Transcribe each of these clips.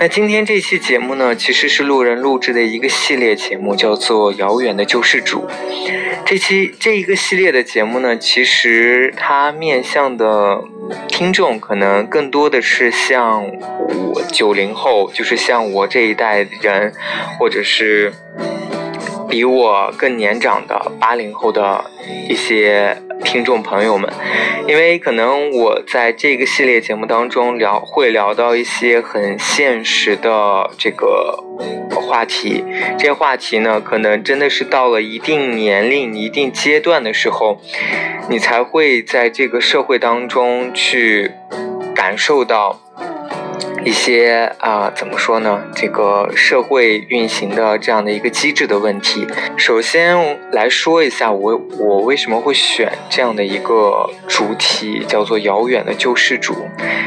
那今天这期节目呢，其实是路人录制的一个系列节目，叫做《遥远的救世主》。这期这一个系列的节目呢，其实它面向的听众可能更多的是像我九零后，就是像我这一代人，或者是比我更年长的八零后的一些。听众朋友们，因为可能我在这个系列节目当中聊会聊到一些很现实的这个话题，这些话题呢，可能真的是到了一定年龄、一定阶段的时候，你才会在这个社会当中去感受到。一些啊，怎么说呢？这个社会运行的这样的一个机制的问题。首先来说一下，我我为什么会选这样的一个主题，叫做《遥远的救世主》。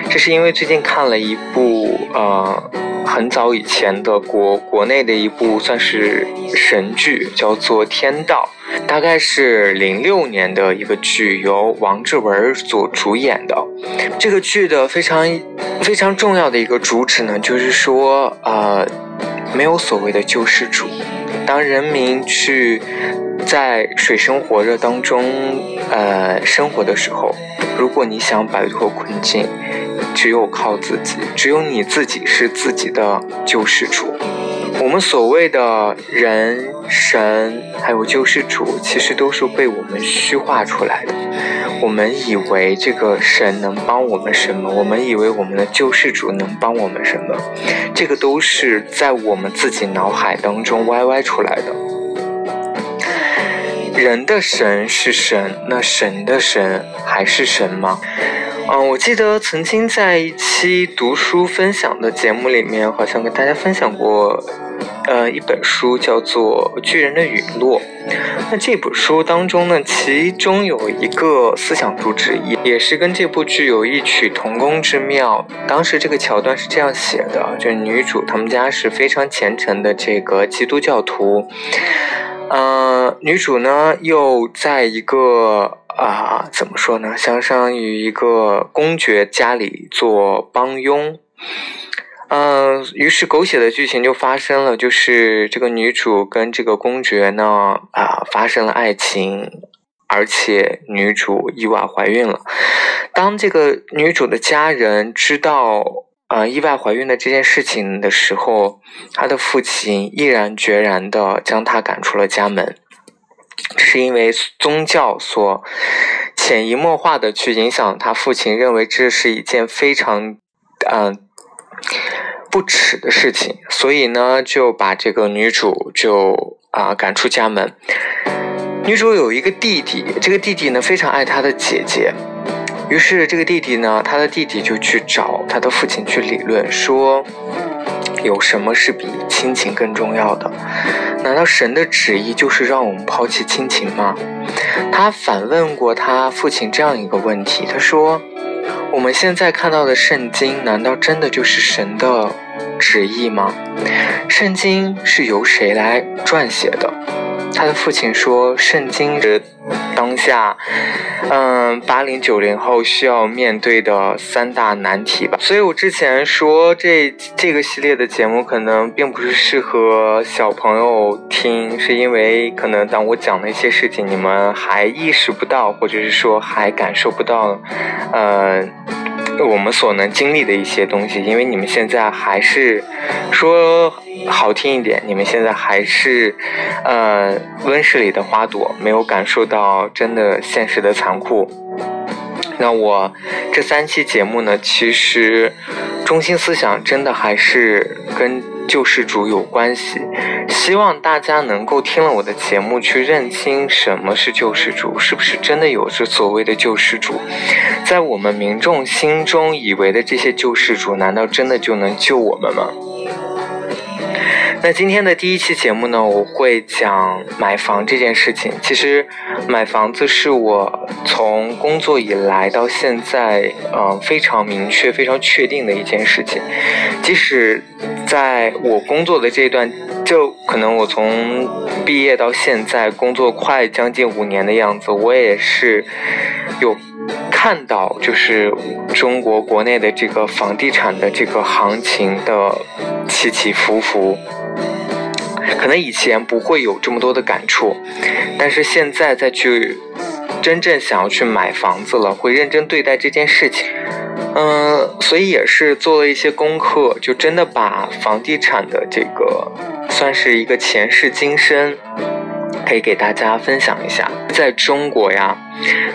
这是因为最近看了一部呃很早以前的国国内的一部算是神剧，叫做《天道》。大概是零六年的一个剧，由王志文所主演的。这个剧的非常非常重要的一个主旨呢，就是说，呃，没有所谓的救世主。当人民去在水深火热当中，呃，生活的时候，如果你想摆脱困境，只有靠自己，只有你自己是自己的救世主。我们所谓的人。神还有救世主，其实都是被我们虚化出来的。我们以为这个神能帮我们什么？我们以为我们的救世主能帮我们什么？这个都是在我们自己脑海当中歪歪出来的。人的神是神，那神的神还是神吗？嗯，我记得曾经在一期读书分享的节目里面，好像跟大家分享过，呃，一本书叫做《巨人的陨落》。那这本书当中呢，其中有一个思想主旨，也也是跟这部剧有异曲同工之妙。当时这个桥段是这样写的：，就是女主他们家是非常虔诚的这个基督教徒，呃，女主呢又在一个。啊，怎么说呢？相当于一个公爵家里做帮佣，嗯，于是狗血的剧情就发生了，就是这个女主跟这个公爵呢，啊，发生了爱情，而且女主意外怀孕了。当这个女主的家人知道，呃，意外怀孕的这件事情的时候，她的父亲毅然决然的将她赶出了家门。是因为宗教所潜移默化的去影响他父亲，认为这是一件非常嗯不耻的事情，所以呢就把这个女主就啊赶出家门。女主有一个弟弟，这个弟弟呢非常爱她的姐姐，于是这个弟弟呢，他的弟弟就去找他的父亲去理论说。有什么是比亲情更重要的？难道神的旨意就是让我们抛弃亲情吗？他反问过他父亲这样一个问题，他说：“我们现在看到的圣经，难道真的就是神的旨意吗？圣经是由谁来撰写的？”他的父亲说：“圣经是当下，嗯，八零九零后需要面对的三大难题吧。”所以，我之前说这这个系列的节目可能并不是适合小朋友听，是因为可能当我讲的一些事情，你们还意识不到，或者是说还感受不到，呃。我们所能经历的一些东西，因为你们现在还是说好听一点，你们现在还是呃温室里的花朵，没有感受到真的现实的残酷。那我这三期节目呢，其实中心思想真的还是跟。救世主有关系，希望大家能够听了我的节目去认清什么是救世主，是不是真的有着所谓的救世主？在我们民众心中以为的这些救世主，难道真的就能救我们吗？那今天的第一期节目呢，我会讲买房这件事情。其实，买房子是我从工作以来到现在，呃，非常明确、非常确定的一件事情。即使在我工作的这段，就可能我从毕业到现在工作快将近五年的样子，我也是有看到，就是中国国内的这个房地产的这个行情的起起伏伏。可能以前不会有这么多的感触，但是现在再去真正想要去买房子了，会认真对待这件事情。嗯，所以也是做了一些功课，就真的把房地产的这个算是一个前世今生，可以给大家分享一下。在中国呀，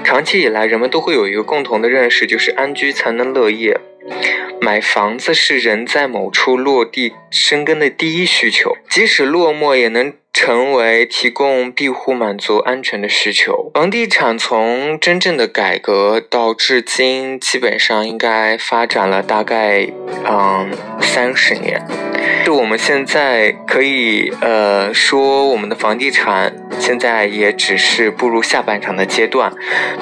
长期以来人们都会有一个共同的认识，就是安居才能乐业。买房子是人在某处落地生根的第一需求，即使落寞也能成为提供庇护、满足安全的需求。房地产从真正的改革到至今，基本上应该发展了大概嗯三十年。就我们现在可以呃说，我们的房地产现在也只是步入下半场的阶段。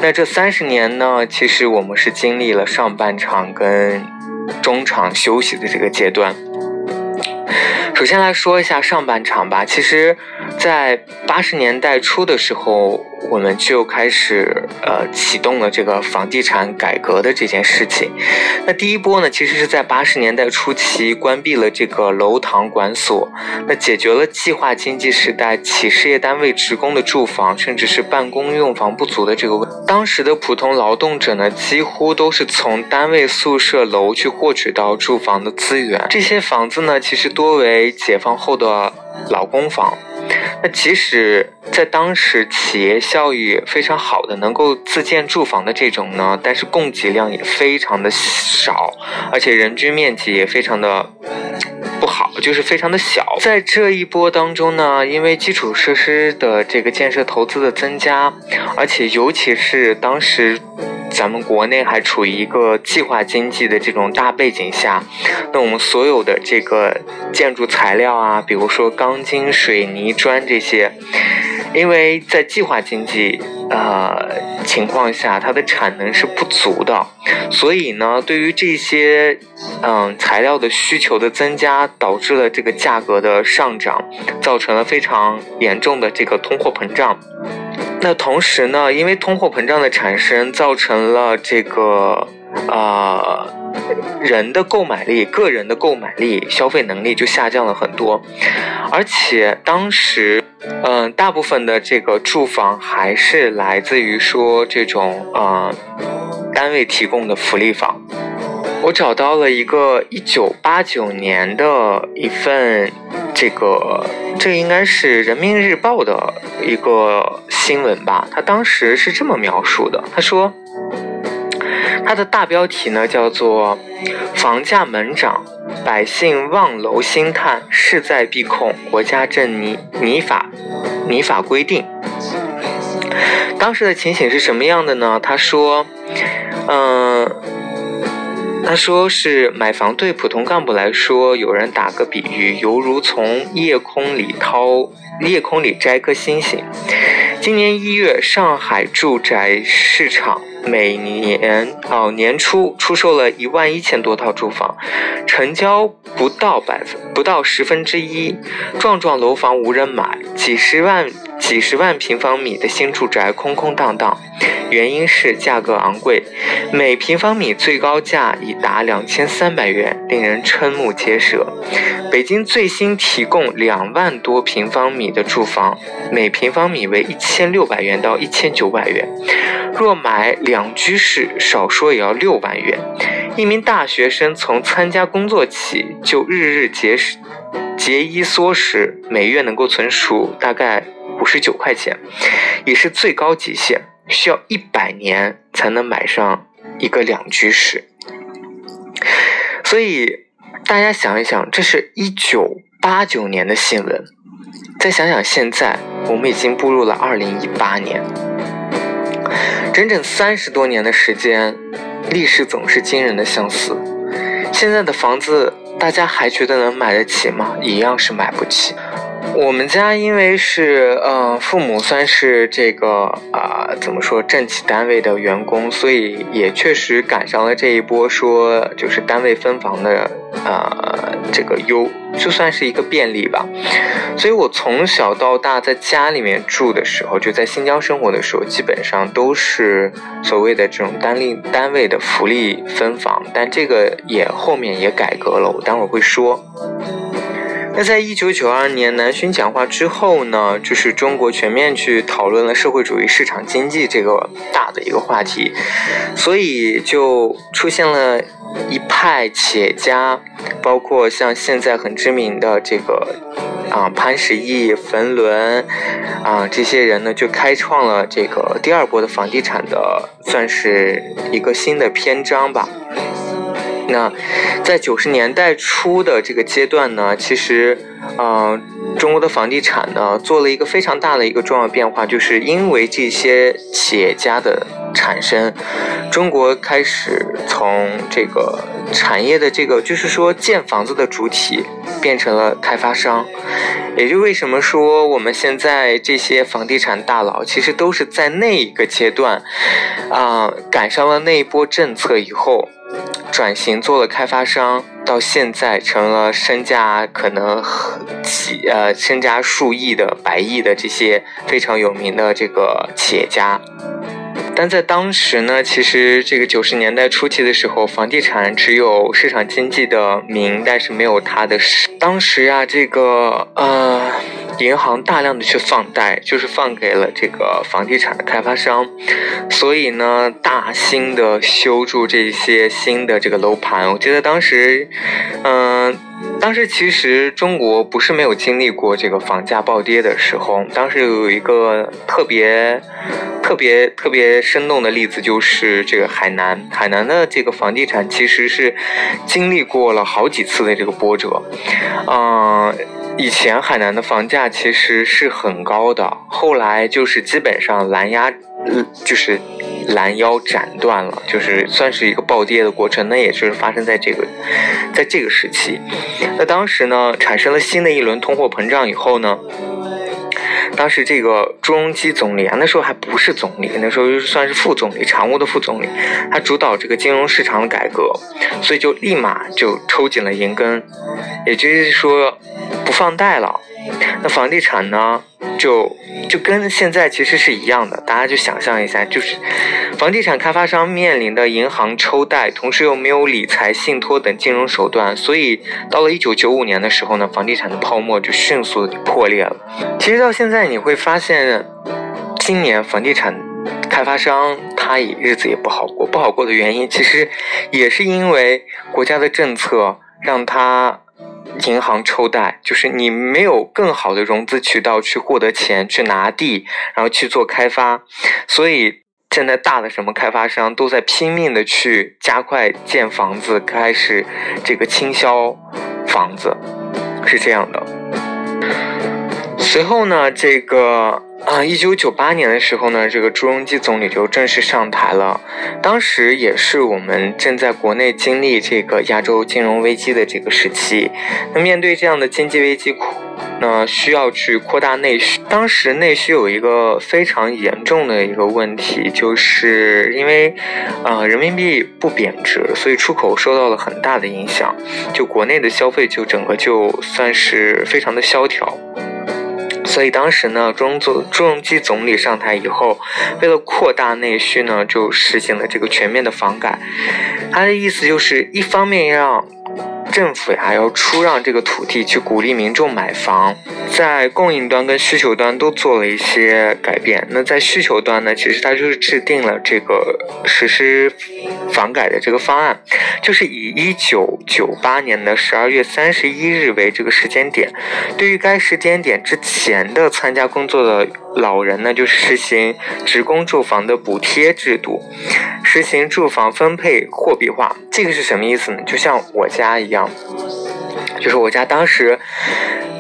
那这三十年呢，其实我们是经历了上半场跟。中场休息的这个阶段，首先来说一下上半场吧。其实，在八十年代初的时候。我们就开始呃启动了这个房地产改革的这件事情。那第一波呢，其实是在八十年代初期关闭了这个楼堂馆所，那解决了计划经济时代企事业单位职工的住房甚至是办公用房不足的这个问。当时的普通劳动者呢，几乎都是从单位宿舍楼去获取到住房的资源。这些房子呢，其实多为解放后的老公房。那即使在当时企业效益非常好的，能够自建住房的这种呢，但是供给量也非常的少，而且人均面积也非常的就是非常的小。在这一波当中呢，因为基础设施的这个建设投资的增加，而且尤其是当时。咱们国内还处于一个计划经济的这种大背景下，那我们所有的这个建筑材料啊，比如说钢筋、水泥、砖这些，因为在计划经济呃情况下，它的产能是不足的，所以呢，对于这些嗯材料的需求的增加，导导致了这个价格的上涨，造成了非常严重的这个通货膨胀。那同时呢，因为通货膨胀的产生，造成了这个啊人的购买力、个人的购买力、消费能力就下降了很多，而且当时嗯大部分的这个住房还是来自于说这种啊单位提供的福利房。我找到了一个一九八九年的一份这个，这应该是人民日报的一个新闻吧。他当时是这么描述的：他说，他的大标题呢叫做“房价猛涨，百姓望楼兴叹，势在必控，国家正拟拟法拟法规定”。当时的情形是什么样的呢？他说，嗯。他说是买房对普通干部来说，有人打个比喻，犹如从夜空里掏夜空里摘颗星星。今年一月，上海住宅市场每年哦年初出售了一万一千多套住房，成交不到百分不到十分之一，幢幢楼房无人买，几十万。几十万平方米的新住宅空空荡荡，原因是价格昂贵，每平方米最高价已达两千三百元，令人瞠目结舌。北京最新提供两万多平方米的住房，每平方米为一千六百元到一千九百元，若买两两居室，少说也要六万元。一名大学生从参加工作起，就日日节食节衣缩食，每月能够存储大概。五十九块钱，也是最高极限，需要一百年才能买上一个两居室。所以大家想一想，这是一九八九年的新闻，再想想现在，我们已经步入了二零一八年，整整三十多年的时间，历史总是惊人的相似。现在的房子，大家还觉得能买得起吗？一样是买不起。我们家因为是呃父母算是这个啊怎么说政企单位的员工，所以也确实赶上了这一波说就是单位分房的呃这个优，就算是一个便利吧。所以我从小到大在家里面住的时候，就在新疆生活的时候，基本上都是所谓的这种单立单位的福利分房，但这个也后面也改革了，我待会儿会说。那在一九九二年南巡讲话之后呢，就是中国全面去讨论了社会主义市场经济这个大的一个话题，所以就出现了一派企业家，包括像现在很知名的这个啊潘石屹、冯仑啊这些人呢，就开创了这个第二波的房地产的算是一个新的篇章吧。那在九十年代初的这个阶段呢，其实，呃，中国的房地产呢做了一个非常大的一个重要变化，就是因为这些企业家的产生，中国开始从这个产业的这个，就是说建房子的主体变成了开发商，也就为什么说我们现在这些房地产大佬其实都是在那一个阶段，啊，赶上了那一波政策以后。转型做了开发商，到现在成了身价可能几呃身家数亿的百亿的这些非常有名的这个企业家。但在当时呢，其实这个九十年代初期的时候，房地产只有市场经济的名，但是没有它的实。当时啊，这个呃，银行大量的去放贷，就是放给了这个房地产的开发商，所以呢，大兴的修筑这些新的这个楼盘。我记得当时，嗯。当时其实中国不是没有经历过这个房价暴跌的时候。当时有一个特别、特别、特别生动的例子，就是这个海南。海南的这个房地产其实是经历过了好几次的这个波折。嗯，以前海南的房价其实是很高的，后来就是基本上拦压，就是。拦腰斩断了，就是算是一个暴跌的过程。那也就是发生在这个，在这个时期。那当时呢，产生了新的一轮通货膨胀以后呢，当时这个朱镕基总理啊，那时候还不是总理，那时候算是副总理，常务的副总理，他主导这个金融市场的改革，所以就立马就抽紧了银根，也就是说放贷了。那房地产呢，就就跟现在其实是一样的，大家就想象一下，就是房地产开发商面临的银行抽贷，同时又没有理财、信托等金融手段，所以到了一九九五年的时候呢，房地产的泡沫就迅速破裂了。其实到现在你会发现，今年房地产开发商他也日子也不好过，不好过的原因其实也是因为国家的政策让他。银行抽贷，就是你没有更好的融资渠道去获得钱，去拿地，然后去做开发，所以现在大的什么开发商都在拼命的去加快建房子，开始这个倾销房子，是这样的。随后呢，这个。啊，一九九八年的时候呢，这个朱镕基总理就正式上台了。当时也是我们正在国内经历这个亚洲金融危机的这个时期。那面对这样的经济危机，那需要去扩大内需。当时内需有一个非常严重的一个问题，就是因为啊人民币不贬值，所以出口受到了很大的影响。就国内的消费就整个就算是非常的萧条。所以当时呢，朱总朱镕基总理上台以后，为了扩大内需呢，就实行了这个全面的房改。他的意思就是，一方面让。政府呀，要出让这个土地去鼓励民众买房，在供应端跟需求端都做了一些改变。那在需求端呢，其实它就是制定了这个实施房改的这个方案，就是以一九九八年的十二月三十一日为这个时间点，对于该时间点之前的参加工作的。老人呢，就实行职工住房的补贴制度，实行住房分配货币化。这个是什么意思呢？就像我家一样，就是我家当时，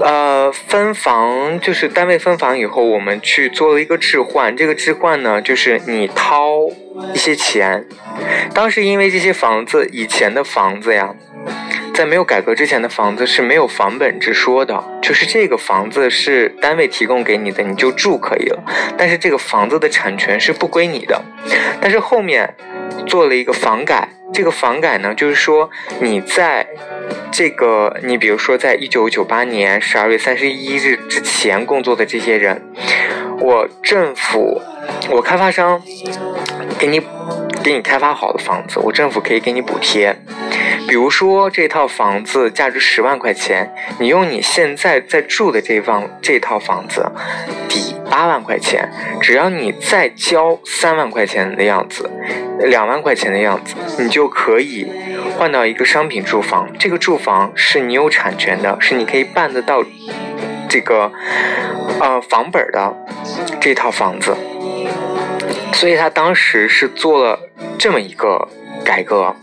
呃，分房就是单位分房以后，我们去做了一个置换。这个置换呢，就是你掏一些钱。当时因为这些房子以前的房子呀。在没有改革之前的房子是没有房本之说的，就是这个房子是单位提供给你的，你就住可以了。但是这个房子的产权是不归你的。但是后面做了一个房改，这个房改呢，就是说你在这个你比如说在一九九八年十二月三十一日之前工作的这些人，我政府，我开发商给你。给你开发好的房子，我政府可以给你补贴。比如说这套房子价值十万块钱，你用你现在在住的这房这套房子抵八万块钱，只要你再交三万块钱的样子，两万块钱的样子，你就可以换到一个商品住房。这个住房是你有产权的，是你可以办得到这个呃房本的这套房子。所以他当时是做了这么一个改革，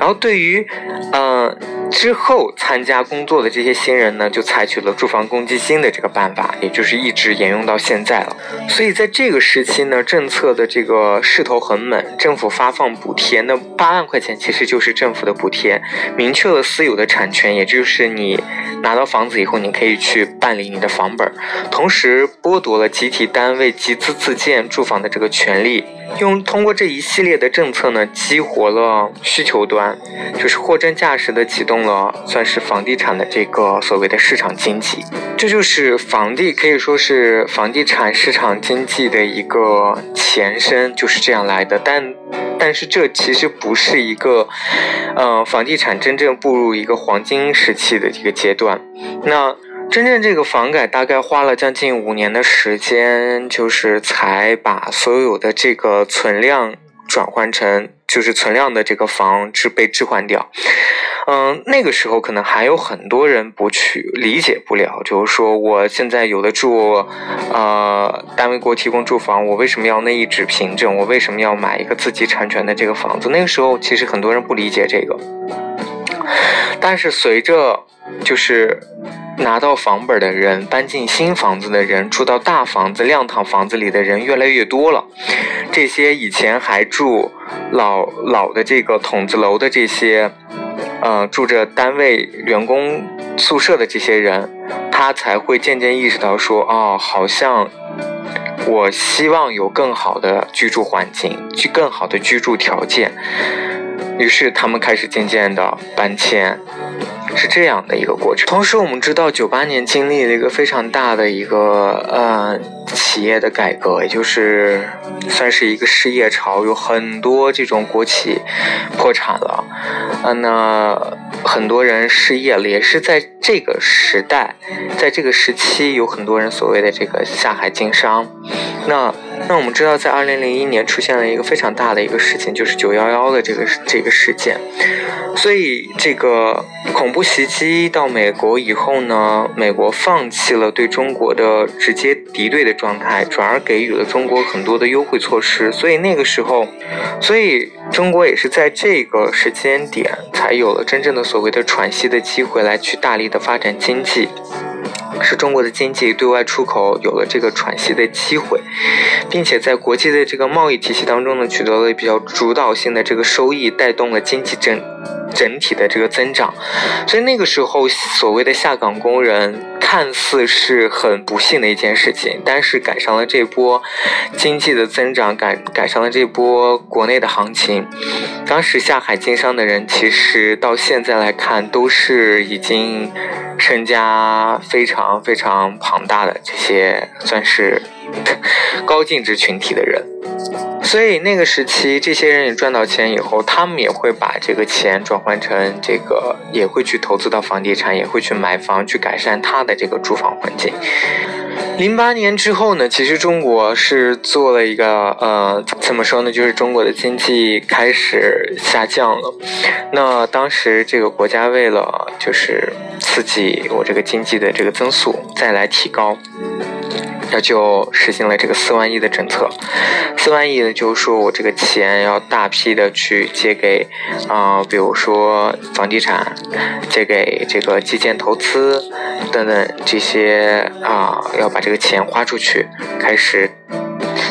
然后对于，呃，之后参加工作的这些新人呢，就采取了住房公积金的这个办法，也就是一直沿用到现在了。所以在这个时期呢，政策的这个势头很猛，政府发放补贴，那八万块钱其实就是政府的补贴，明确了私有的产权，也就是你拿到房子以后，你可以去办理你的房本，同时剥夺了集体单位集资自建住房的这个权利。用通过这一系列的政策呢，激活了需求端，就是货真价实的启动了，算是房地产的这个所谓的市场经济。这就是房地可以说是房地产市场经济的一个前身，就是这样来的。但但是这其实不是一个，呃，房地产真正步入一个黄金时期的一个阶段。那。真正这个房改大概花了将近五年的时间，就是才把所有的这个存量转换成，就是存量的这个房置被置换掉。嗯，那个时候可能还有很多人不去理解不了，就是说我现在有的住，呃，单位给我提供住房，我为什么要那一纸凭证？我为什么要买一个自己产权的这个房子？那个时候其实很多人不理解这个，但是随着就是。拿到房本的人，搬进新房子的人，住到大房子、亮堂房子里的人越来越多了。这些以前还住老老的这个筒子楼的这些，呃，住着单位员工宿舍的这些人，他才会渐渐意识到说，哦，好像我希望有更好的居住环境，去更好的居住条件。于是他们开始渐渐的搬迁。是这样的一个过程。同时，我们知道九八年经历了一个非常大的一个呃企业的改革，也就是算是一个失业潮，有很多这种国企破产了，啊，那很多人失业了，也是在这个时代，在这个时期，有很多人所谓的这个下海经商，那。那我们知道，在二零零一年出现了一个非常大的一个事情，就是九幺幺的这个这个事件。所以，这个恐怖袭击到美国以后呢，美国放弃了对中国的直接敌对的状态，转而给予了中国很多的优惠措施。所以那个时候，所以中国也是在这个时间点才有了真正的所谓的喘息的机会，来去大力的发展经济。使中国的经济对外出口有了这个喘息的机会，并且在国际的这个贸易体系当中呢，取得了比较主导性的这个收益，带动了经济整整体的这个增长。所以那个时候，所谓的下岗工人看似是很不幸的一件事情，但是赶上了这波经济的增长，赶赶上了这波国内的行情。当时下海经商的人，其实到现在来看，都是已经。身家非常非常庞大的这些算是 高净值群体的人，所以那个时期这些人也赚到钱以后，他们也会把这个钱转换成这个，也会去投资到房地产，也会去买房，去改善他的这个住房环境。零八年之后呢，其实中国是做了一个呃，怎么说呢？就是中国的经济开始下降了。那当时这个国家为了就是刺激我这个经济的这个增速，再来提高。那就实行了这个四万亿的政策，四万亿呢，就是说我这个钱要大批的去借给，啊，比如说房地产，借给这个基建投资等等这些啊，要把这个钱花出去，开始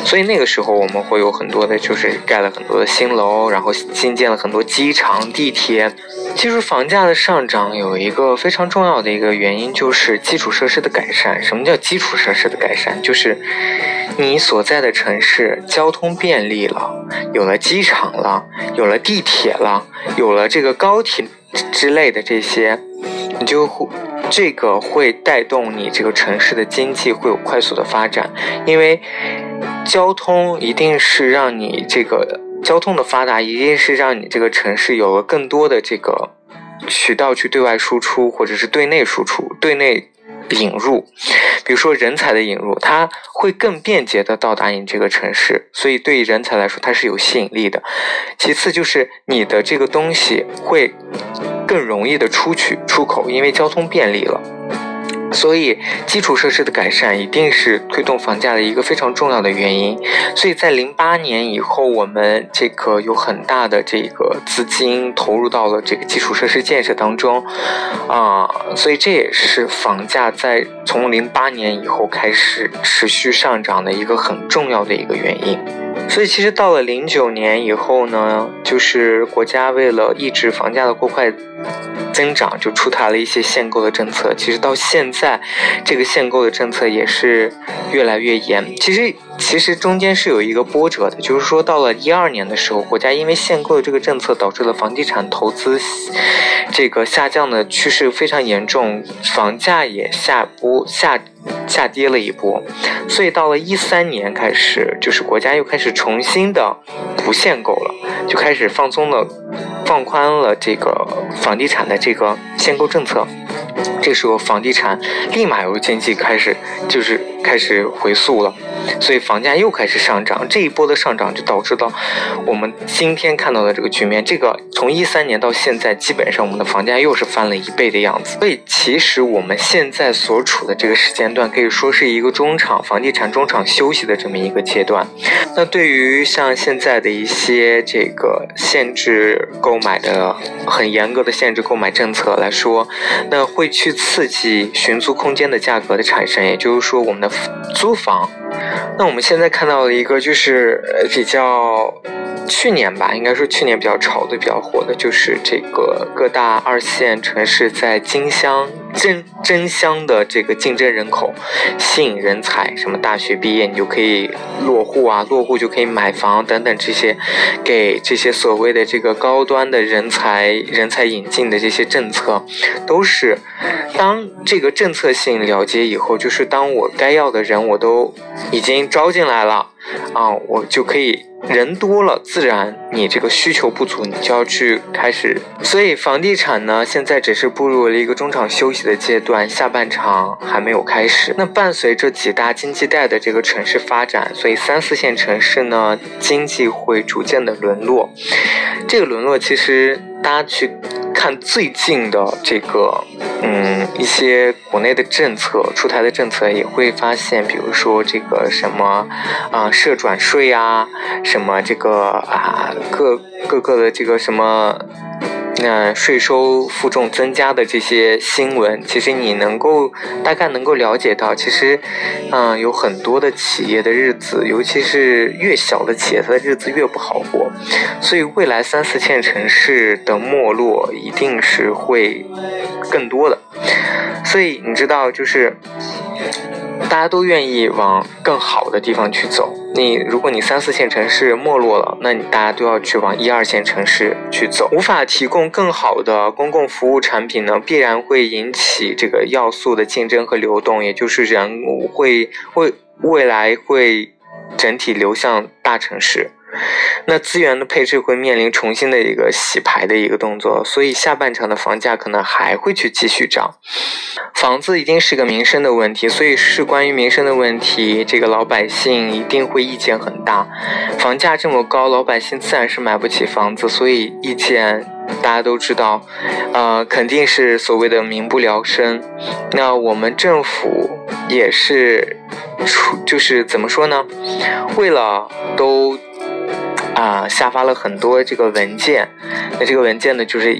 所以那个时候我们会有很多的，就是盖了很多的新楼，然后新建了很多机场、地铁。其实房价的上涨有一个非常重要的一个原因，就是基础设施的改善。什么叫基础设施的改善？就是你所在的城市交通便利了，有了机场了，有了地铁了，有了这个高铁之类的这些，你就会这个会带动你这个城市的经济会有快速的发展，因为交通一定是让你这个。交通的发达一定是让你这个城市有了更多的这个渠道去对外输出，或者是对内输出、对内引入。比如说人才的引入，它会更便捷的到达你这个城市，所以对于人才来说它是有吸引力的。其次就是你的这个东西会更容易的出去出口，因为交通便利了。所以，基础设施的改善一定是推动房价的一个非常重要的原因。所以在零八年以后，我们这个有很大的这个资金投入到了这个基础设施建设当中，啊，所以这也是房价在从零八年以后开始持续上涨的一个很重要的一个原因。所以，其实到了零九年以后呢，就是国家为了抑制房价的过快增长，就出台了一些限购的政策。其实到现在，这个限购的政策也是越来越严。其实，其实中间是有一个波折的，就是说到了一二年的时候，国家因为限购的这个政策，导致了房地产投资这个下降的趋势非常严重，房价也下波下。下跌了一波，所以到了一三年开始，就是国家又开始重新的不限购了，就开始放松了，放宽了这个房地产的这个限购政策。这时候房地产立马由经济开始就是开始回溯了，所以房价又开始上涨。这一波的上涨就导致到我们今天看到的这个局面。这个从一三年到现在，基本上我们的房价又是翻了一倍的样子。所以其实我们现在所处的这个时间段可以说是一个中场房地产中场休息的这么一个阶段。那对于像现在的一些这个限制购买的很严格的限制购买政策来说，那会去。刺激寻租空间的价格的产生，也就是说，我们的租房。那我们现在看到了一个就是比较去年吧，应该说去年比较炒的、比较火的，就是这个各大二线城市在竞相争争相的这个竞争人口，吸引人才，什么大学毕业你就可以落户啊，落户就可以买房等等这些，给这些所谓的这个高端的人才人才引进的这些政策，都是当这个政策性了结以后，就是当我该要的人我都。已经招进来了，啊，我就可以人多了，自然你这个需求不足，你就要去开始。所以房地产呢，现在只是步入了一个中场休息的阶段，下半场还没有开始。那伴随着几大经济带的这个城市发展，所以三四线城市呢，经济会逐渐的沦落。这个沦落其实大家去。看最近的这个，嗯，一些国内的政策出台的政策，也会发现，比如说这个什么，啊，社转税啊，什么这个啊，各各个的这个什么。那税收负重增加的这些新闻，其实你能够大概能够了解到，其实，嗯，有很多的企业的日子，尤其是越小的企业，它的日子越不好过。所以未来三四线城市的没落一定是会更多的。所以你知道，就是。大家都愿意往更好的地方去走。你如果你三四线城市没落了，那你大家都要去往一二线城市去走。无法提供更好的公共服务产品呢，必然会引起这个要素的竞争和流动，也就是人会会未来会整体流向大城市。那资源的配置会面临重新的一个洗牌的一个动作，所以下半场的房价可能还会去继续涨。房子一定是个民生的问题，所以是关于民生的问题，这个老百姓一定会意见很大。房价这么高，老百姓自然是买不起房子，所以意见大家都知道，呃，肯定是所谓的民不聊生。那我们政府也是出，就是怎么说呢？为了都。啊，下发了很多这个文件，那这个文件呢，就是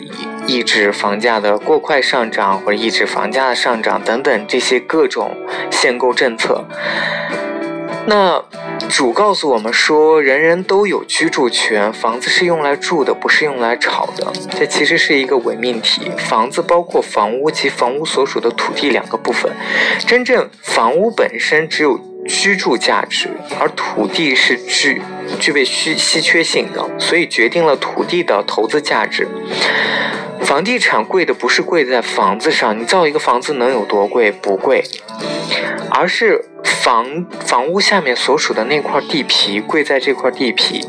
抑制房价的过快上涨，或者抑制房价的上涨等等这些各种限购政策。那主告诉我们说，人人都有居住权，房子是用来住的，不是用来炒的。这其实是一个伪命题。房子包括房屋及房屋所属的土地两个部分。真正房屋本身只有居住价值，而土地是具具备稀稀缺性的，所以决定了土地的投资价值。房地产贵的不是贵在房子上，你造一个房子能有多贵？不贵，而是房房屋下面所属的那块地皮贵在这块地皮。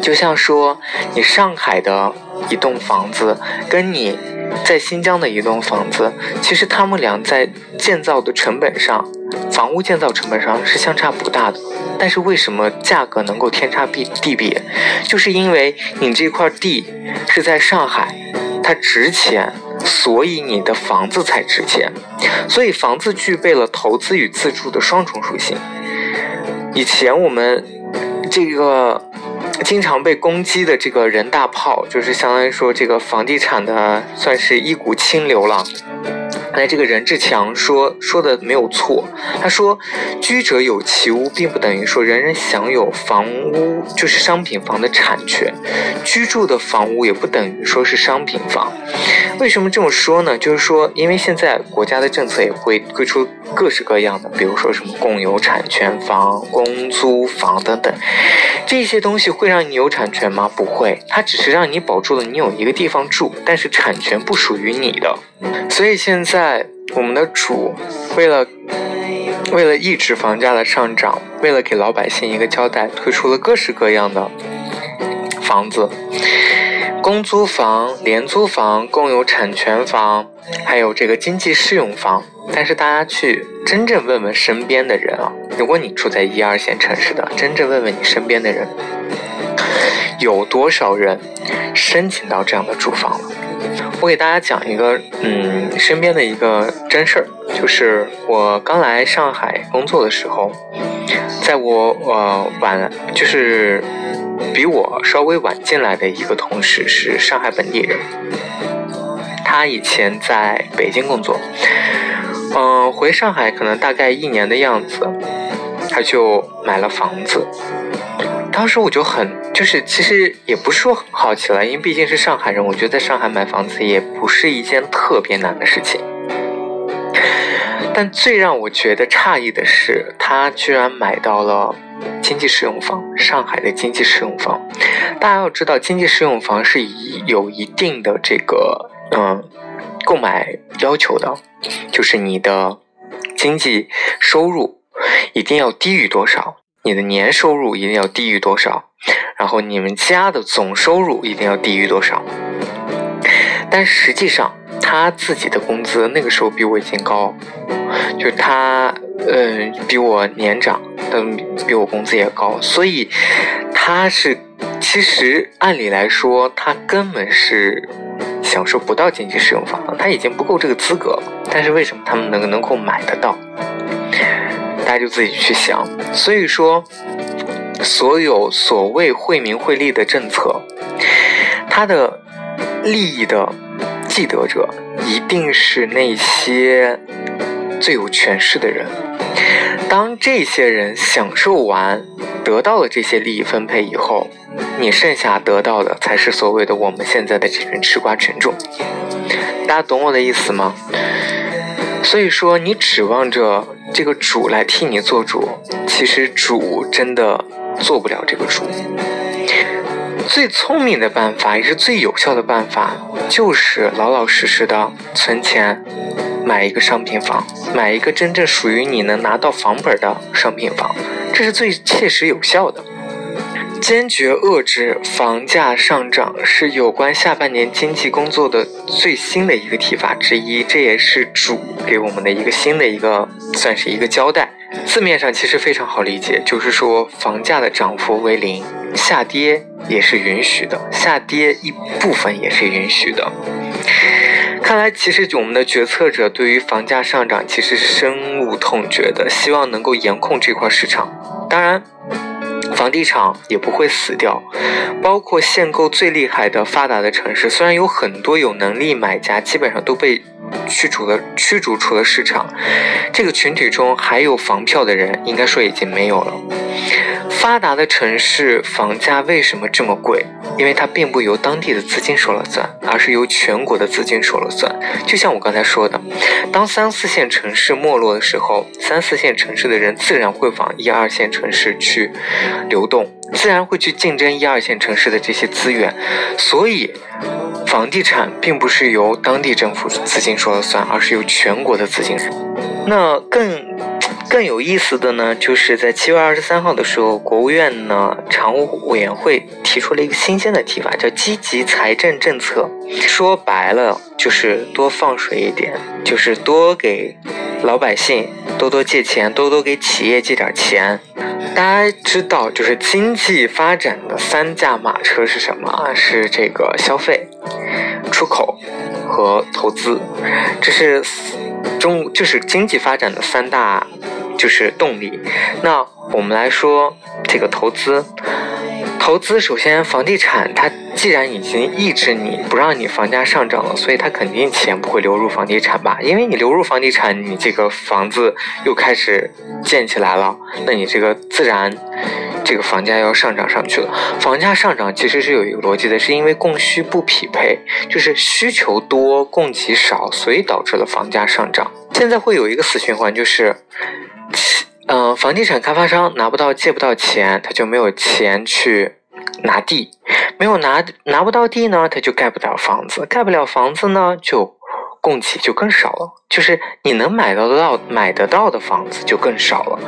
就像说，你上海的一栋房子，跟你在新疆的一栋房子，其实他们俩在建造的成本上，房屋建造成本上是相差不大的。但是为什么价格能够天差地地别？就是因为你这块地是在上海。它值钱，所以你的房子才值钱。所以房子具备了投资与自住的双重属性。以前我们这个经常被攻击的这个人大炮，就是相当于说这个房地产的算是一股清流了。哎，这个任志强说说的没有错。他说，居者有其屋，并不等于说人人享有房屋就是商品房的产权。居住的房屋也不等于说是商品房。为什么这么说呢？就是说，因为现在国家的政策也会推出各式各样的，比如说什么共有产权房、公租房等等，这些东西会让你有产权吗？不会，它只是让你保住了你有一个地方住，但是产权不属于你的。所以现在我们的主为了为了抑制房价的上涨，为了给老百姓一个交代，推出了各式各样的房子，公租房、廉租房、共有产权房，还有这个经济适用房。但是大家去真正问问身边的人啊，如果你住在一二线城市的，真正问问你身边的人，有多少人申请到这样的住房了？我给大家讲一个，嗯，身边的一个真事儿，就是我刚来上海工作的时候，在我呃晚，就是比我稍微晚进来的一个同事是上海本地人，他以前在北京工作，嗯，回上海可能大概一年的样子，他就买了房子。当时我就很，就是其实也不是说很好奇了，因为毕竟是上海人，我觉得在上海买房子也不是一件特别难的事情。但最让我觉得诧异的是，他居然买到了经济适用房，上海的经济适用房。大家要知道，经济适用房是以有一定的这个嗯购买要求的，就是你的经济收入一定要低于多少。你的年收入一定要低于多少？然后你们家的总收入一定要低于多少？但实际上他自己的工资那个时候比我已经高，就他嗯比我年长，但比我工资也高，所以他是其实按理来说他根本是享受不到经济适用房，他已经不够这个资格了。但是为什么他们能能够买得到？大家就自己去想，所以说，所有所谓惠民惠利的政策，它的利益的既得者一定是那些最有权势的人。当这些人享受完、得到了这些利益分配以后，你剩下得到的才是所谓的我们现在的这群吃瓜群众。大家懂我的意思吗？所以说，你指望着这个主来替你做主，其实主真的做不了这个主。最聪明的办法，也是最有效的办法，就是老老实实的存钱，买一个商品房，买一个真正属于你能拿到房本的商品房，这是最切实有效的。坚决遏制房价上涨是有关下半年经济工作的最新的一个提法之一，这也是主给我们的一个新的一个算是一个交代。字面上其实非常好理解，就是说房价的涨幅为零，下跌也是允许的，下跌一部分也是允许的。看来其实我们的决策者对于房价上涨其实深恶痛绝的，希望能够严控这块市场。当然。房地产也不会死掉。包括限购最厉害的发达的城市，虽然有很多有能力买家，基本上都被。驱逐了，驱逐出了市场。这个群体中还有房票的人，应该说已经没有了。发达的城市房价为什么这么贵？因为它并不由当地的资金说了算，而是由全国的资金说了算。就像我刚才说的，当三四线城市没落的时候，三四线城市的人自然会往一二线城市去流动，自然会去竞争一二线城市的这些资源。所以。房地产并不是由当地政府资金说了算，而是由全国的资金。那更更有意思的呢，就是在七月二十三号的时候，国务院呢常务委员会提出了一个新鲜的提法，叫积极财政政策。说白了就是多放水一点，就是多给老百姓多多借钱，多多给企业借点钱。大家知道，就是经济发展的三驾马车是什么啊？是这个消费、出口和投资，这是中就是经济发展的三大就是动力。那我们来说这个投资。投资首先，房地产它既然已经抑制你不让你房价上涨了，所以它肯定钱不会流入房地产吧？因为你流入房地产，你这个房子又开始建起来了，那你这个自然这个房价要上涨上去了。房价上涨其实是有一个逻辑的，是因为供需不匹配，就是需求多供给少，所以导致了房价上涨。现在会有一个死循环，就是。嗯，房地产开发商拿不到借不到钱，他就没有钱去拿地，没有拿拿不到地呢，他就盖不了房子，盖不了房子呢，就供给就更少了，就是你能买得到买得到的房子就更少了，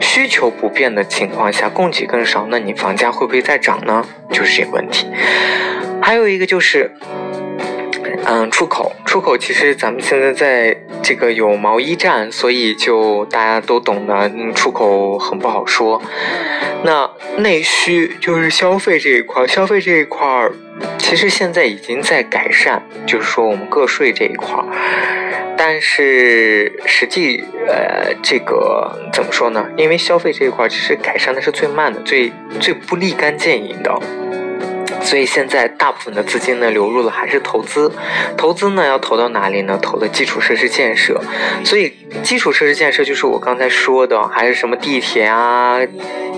需求不变的情况下，供给更少，那你房价会不会再涨呢？就是这个问题。还有一个就是。嗯，出口，出口其实咱们现在在这个有贸易战，所以就大家都懂的，出口很不好说。那内需就是消费这一块，消费这一块儿，其实现在已经在改善，就是说我们个税这一块儿，但是实际呃，这个怎么说呢？因为消费这一块其实改善的是最慢的，最最不立竿见影的。所以现在大部分的资金呢流入了还是投资，投资呢要投到哪里呢？投的基础设施建设。所以基础设施建设就是我刚才说的，还是什么地铁啊，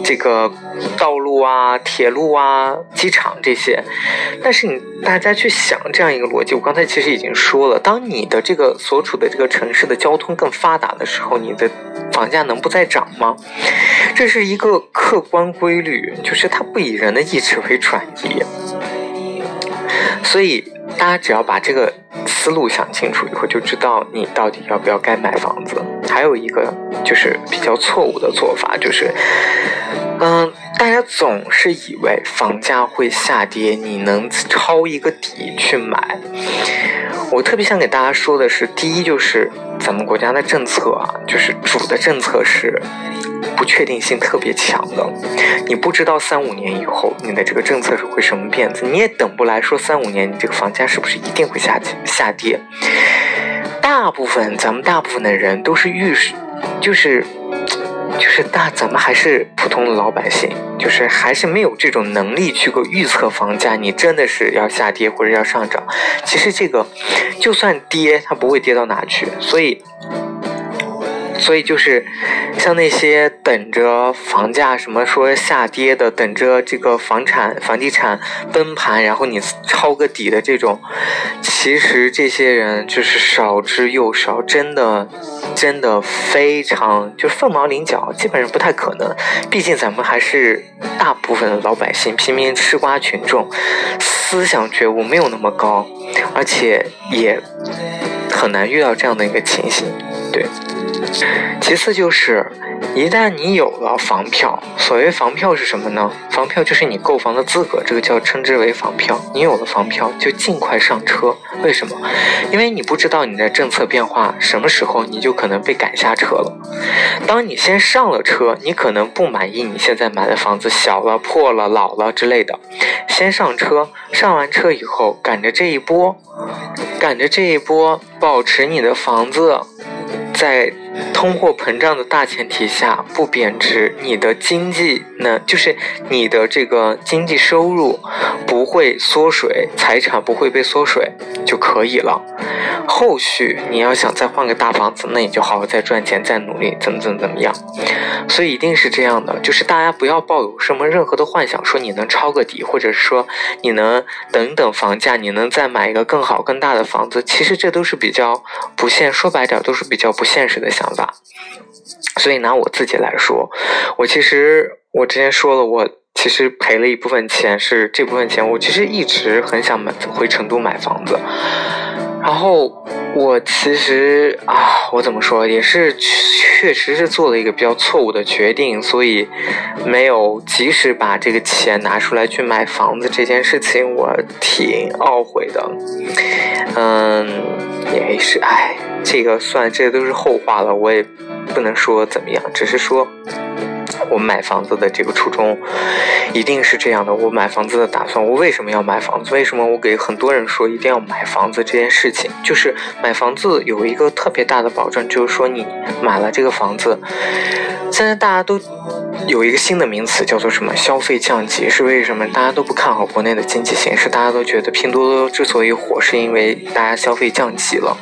这个道路啊、铁路啊、机场这些。但是你大家去想这样一个逻辑，我刚才其实已经说了，当你的这个所处的这个城市的交通更发达的时候，你的房价能不再涨吗？这是一个客观规律，就是它不以人的意志为转移。所以大家只要把这个思路想清楚以后，就知道你到底要不要该买房子。还有一个就是比较错误的做法，就是，嗯，大家总是以为房价会下跌，你能抄一个底去买。我特别想给大家说的是，第一就是咱们国家的政策啊，就是主的政策是。不确定性特别强的，你不知道三五年以后你的这个政策是会什么变子，你也等不来说三五年你这个房价是不是一定会下下跌。大部分咱们大部分的人都是预，就是就是大咱们还是普通的老百姓，就是还是没有这种能力去个预测房价，你真的是要下跌或者要上涨。其实这个就算跌，它不会跌到哪去，所以。所以就是，像那些等着房价什么说下跌的，等着这个房产房地产崩盘，然后你抄个底的这种，其实这些人就是少之又少，真的，真的非常就凤毛麟角，基本上不太可能。毕竟咱们还是大部分老百姓，平民吃瓜群众，思想觉悟没有那么高，而且也很难遇到这样的一个情形，对。其次就是，一旦你有了房票，所谓房票是什么呢？房票就是你购房的资格，这个叫称之为房票。你有了房票，就尽快上车。为什么？因为你不知道你的政策变化什么时候，你就可能被赶下车了。当你先上了车，你可能不满意你现在买的房子小了、破了、老了之类的。先上车，上完车以后，赶着这一波，赶着这一波，保持你的房子。在通货膨胀的大前提下不贬值，你的经济呢，就是你的这个经济收入不会缩水，财产不会被缩水就可以了。后续你要想再换个大房子，那你就好好再赚钱，再努力，怎么怎么怎么样。所以一定是这样的，就是大家不要抱有什么任何的幻想，说你能抄个底，或者说你能等等房价，你能再买一个更好更大的房子。其实这都是比较不现，说白点都是比较不现实的想想法。所以拿我自己来说，我其实我之前说了，我其实赔了一部分钱，是这部分钱我其实一直很想买回成都买房子。然后我其实啊，我怎么说，也是确实是做了一个比较错误的决定，所以没有及时把这个钱拿出来去买房子这件事情，我挺懊悔的。嗯，也是，哎，这个算这都是后话了，我也不能说怎么样，只是说。我买房子的这个初衷，一定是这样的。我买房子的打算，我为什么要买房子？为什么我给很多人说一定要买房子这件事情？就是买房子有一个特别大的保证，就是说你买了这个房子，现在大家都。有一个新的名词叫做什么？消费降级是为什么？大家都不看好国内的经济形势，大家都觉得拼多多之所以火，是因为大家消费降级了。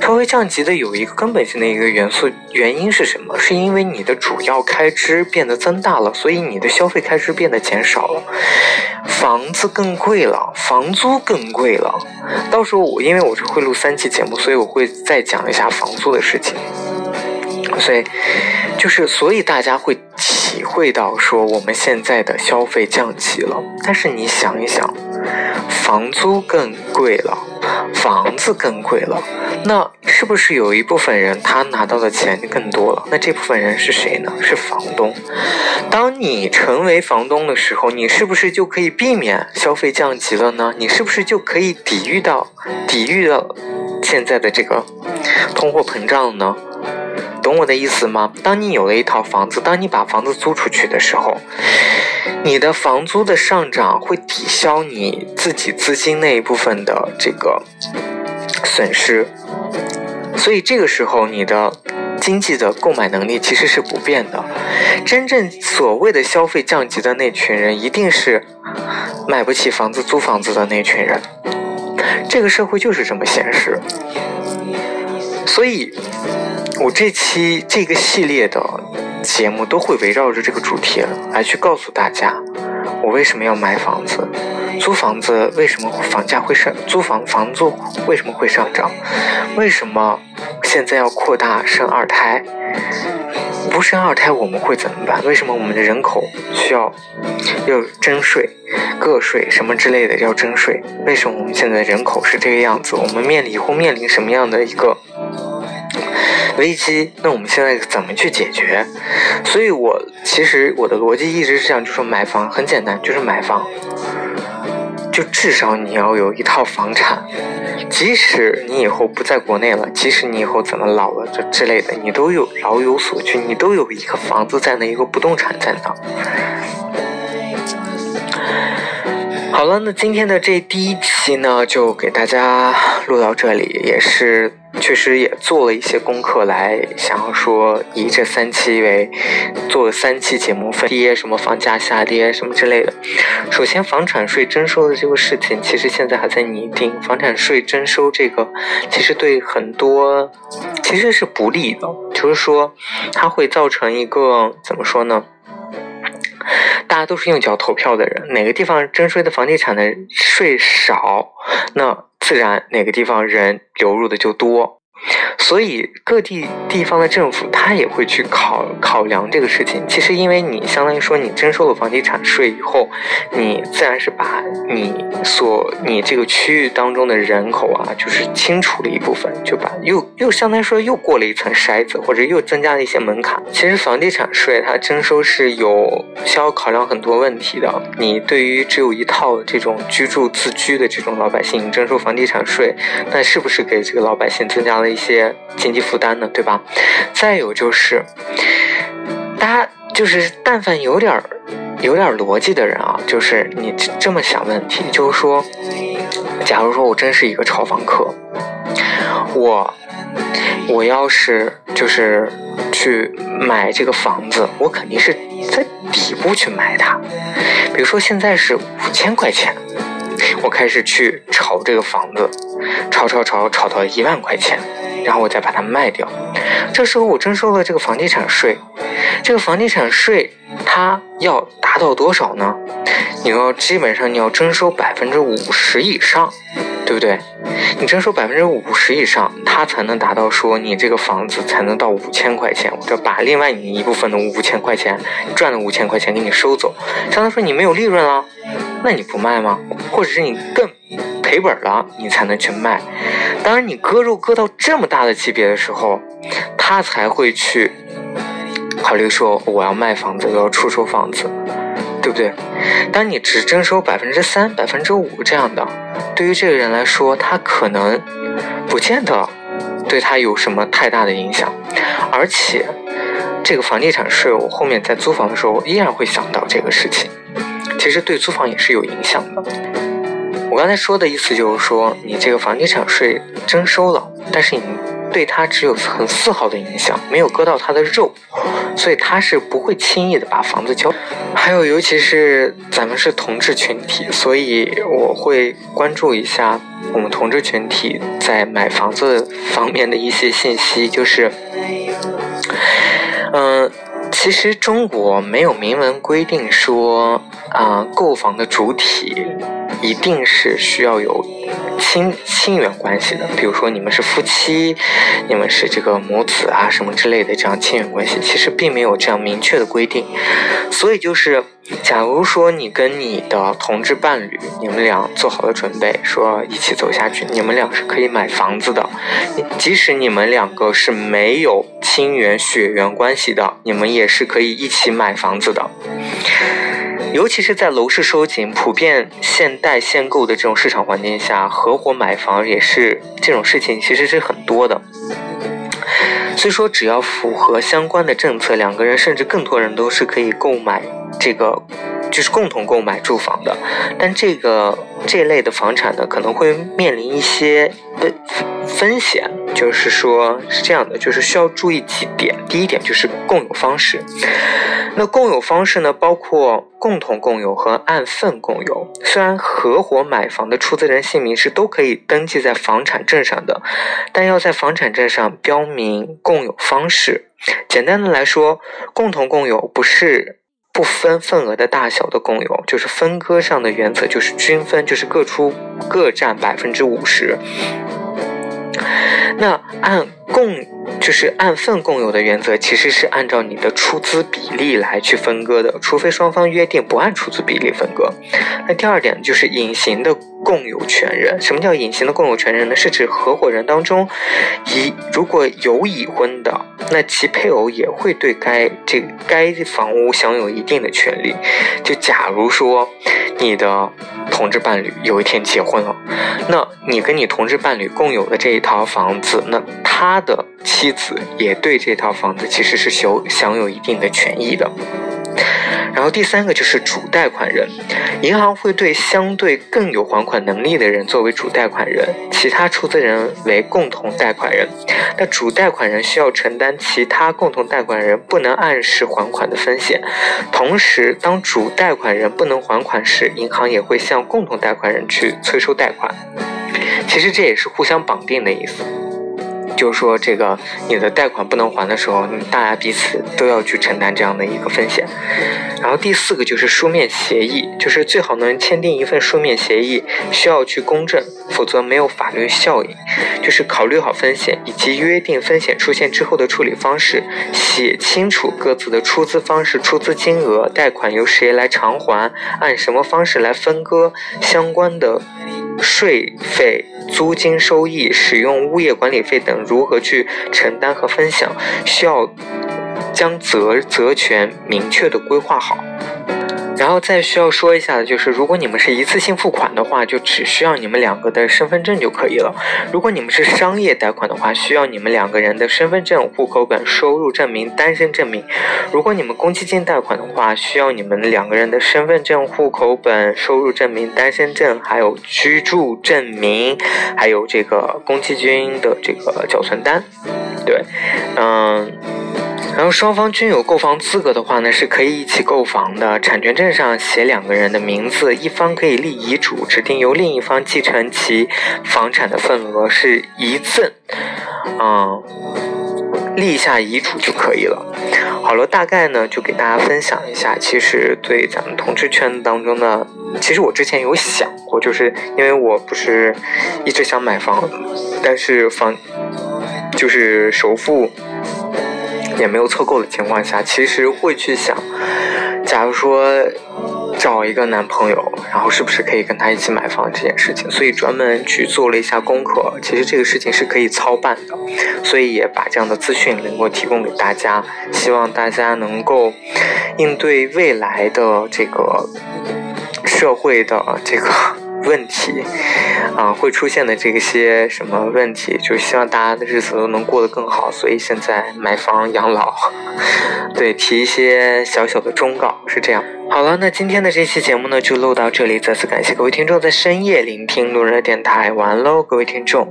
消费降级的有一个根本性的一个元素原因是什么？是因为你的主要开支变得增大了，所以你的消费开支变得减少了。房子更贵了，房租更贵了。到时候我因为我是会录三期节目，所以我会再讲一下房租的事情。所以，就是所以大家会体会到说我们现在的消费降级了。但是你想一想，房租更贵了，房子更贵了，那是不是有一部分人他拿到的钱就更多了？那这部分人是谁呢？是房东。当你成为房东的时候，你是不是就可以避免消费降级了呢？你是不是就可以抵御到抵御到现在的这个通货膨胀呢？懂我的意思吗？当你有了一套房子，当你把房子租出去的时候，你的房租的上涨会抵消你自己资金那一部分的这个损失，所以这个时候你的经济的购买能力其实是不变的。真正所谓的消费降级的那群人，一定是买不起房子租房子的那群人。这个社会就是这么现实，所以。我这期这个系列的节目都会围绕着这个主题来去告诉大家，我为什么要买房子，租房子为什么房价会上，租房房租为什么会上涨，为什么现在要扩大生二胎，不生二胎我们会怎么办？为什么我们的人口需要要征税、个税什么之类的要征税？为什么我们现在人口是这个样子？我们面临以后面临什么样的一个？危机，那我们现在怎么去解决？所以，我其实我的逻辑一直是这样，就说买房很简单，就是买房，就至少你要有一套房产，即使你以后不在国内了，即使你以后怎么老了就之类的，你都有老有所居，你都有一个房子在那，一个不动产在那。好了，那今天的这第一期呢，就给大家录到这里，也是。确实也做了一些功课来，想要说以这三期为做三期节目分跌什么房价下跌什么之类的。首先，房产税征收的这个事情，其实现在还在拟定。房产税征收这个，其实对很多其实是不利的，就是说它会造成一个怎么说呢？大家都是用脚投票的人，哪个地方征税的房地产的税少，那自然哪个地方人流入的就多。所以各地地方的政府他也会去考考量这个事情。其实因为你相当于说你征收了房地产税以后，你自然是把你所你这个区域当中的人口啊，就是清除了一部分，就把又又相当于说又过了一层筛子，或者又增加了一些门槛。其实房地产税它征收是有需要考量很多问题的。你对于只有一套这种居住自居的这种老百姓征收房地产税，那是不是给这个老百姓增加了？一些经济负担呢，对吧？再有就是，大家就是但凡有点儿有点逻辑的人啊，就是你这么想问题，就是说，假如说我真是一个炒房客，我我要是就是去买这个房子，我肯定是在底部去买它。比如说现在是五千块钱，我开始去炒这个房子，炒炒炒炒到一万块钱，然后我再把它卖掉。这时候我征收了这个房地产税，这个房地产税它要达到多少呢？你要基本上你要征收百分之五十以上。对不对？你征收百分之五十以上，他才能达到说你这个房子才能到五千块钱，或者把另外你一部分的五千块钱赚的五千块钱给你收走，相当于说你没有利润了，那你不卖吗？或者是你更赔本了，你才能去卖。当然，你割肉割到这么大的级别的时候，他才会去考虑说我要卖房子，我要出售房子。对不对？当你只征收百分之三、百分之五这样的，对于这个人来说，他可能不见得对他有什么太大的影响。而且，这个房地产税，我后面在租房的时候依然会想到这个事情。其实对租房也是有影响的。我刚才说的意思就是说，你这个房地产税征收了，但是你。对他只有很丝毫的影响，没有割到他的肉，所以他是不会轻易的把房子交。还有，尤其是咱们是同志群体，所以我会关注一下我们同志群体在买房子方面的一些信息。就是，嗯，其实中国没有明文规定说啊，购房的主体一定是需要有。亲亲缘关系的，比如说你们是夫妻，你们是这个母子啊什么之类的这样亲缘关系，其实并没有这样明确的规定。所以就是，假如说你跟你的同志伴侣，你们俩做好了准备，说一起走下去，你们俩是可以买房子的。即使你们两个是没有亲缘血缘关系的，你们也是可以一起买房子的。尤其是在楼市收紧、普遍限贷限购的这种市场环境下，合伙买房也是这种事情，其实是很多的。所以说，只要符合相关的政策，两个人甚至更多人都是可以购买这个。就是共同购买住房的，但这个这类的房产呢，可能会面临一些风风险，就是说是这样的，就是需要注意几点。第一点就是共有方式，那共有方式呢，包括共同共有和按份共有。虽然合伙买房的出资人姓名是都可以登记在房产证上的，但要在房产证上标明共有方式。简单的来说，共同共有不是。不分份额的大小的共有，就是分割上的原则，就是均分，就是各出各占百分之五十。那按共就是按份共有的原则，其实是按照你的出资比例来去分割的，除非双方约定不按出资比例分割。那第二点就是隐形的共有权人。什么叫隐形的共有权人呢？是指合伙人当中，已如果有已婚的，那其配偶也会对该这该房屋享有一定的权利。就假如说你的同志伴侣有一天结婚了，那你跟你同志伴侣共有的这一套房子，那他的妻子也对这套房子其实是享享有一定的权益的。然后第三个就是主贷款人，银行会对相对更有还款能力的人作为主贷款人，其他出资人为共同贷款人。那主贷款人需要承担其他共同贷款人不能按时还款的风险。同时，当主贷款人不能还款时，银行也会向共同贷款人去催收贷款。其实这也是互相绑定的意思。就是说，这个你的贷款不能还的时候，你大家彼此都要去承担这样的一个风险。然后第四个就是书面协议，就是最好能签订一份书面协议，需要去公证，否则没有法律效应。就是考虑好风险，以及约定风险出现之后的处理方式，写清楚各自的出资方式、出资金额、贷款由谁来偿还，按什么方式来分割相关的。税费、租金收益、使用物业管理费等如何去承担和分享，需要将责责权明确的规划好。然后再需要说一下的就是，如果你们是一次性付款的话，就只需要你们两个的身份证就可以了；如果你们是商业贷款的话，需要你们两个人的身份证、户口本、收入证明、单身证明；如果你们公积金贷款的话，需要你们两个人的身份证、户口本、收入证明、单身证，还有居住证明，还有这个公积金的这个缴存单。对，嗯。双方均有购房资格的话呢，是可以一起购房的。产权证上写两个人的名字，一方可以立遗嘱，指定由另一方继承其房产的份额，是遗赠。嗯，立下遗嘱就可以了。好了，大概呢就给大家分享一下。其实对咱们同志圈当中呢，其实我之前有想过，就是因为我不是一直想买房，但是房就是首付。也没有凑够的情况下，其实会去想，假如说找一个男朋友，然后是不是可以跟他一起买房这件事情，所以专门去做了一下功课。其实这个事情是可以操办的，所以也把这样的资讯能够提供给大家，希望大家能够应对未来的这个社会的这个。问题，啊，会出现的这些什么问题，就是希望大家的日子都能过得更好。所以现在买房养老，对，提一些小小的忠告是这样。好了，那今天的这期节目呢，就录到这里。再次感谢各位听众在深夜聆听路人的电台，晚安喽，各位听众。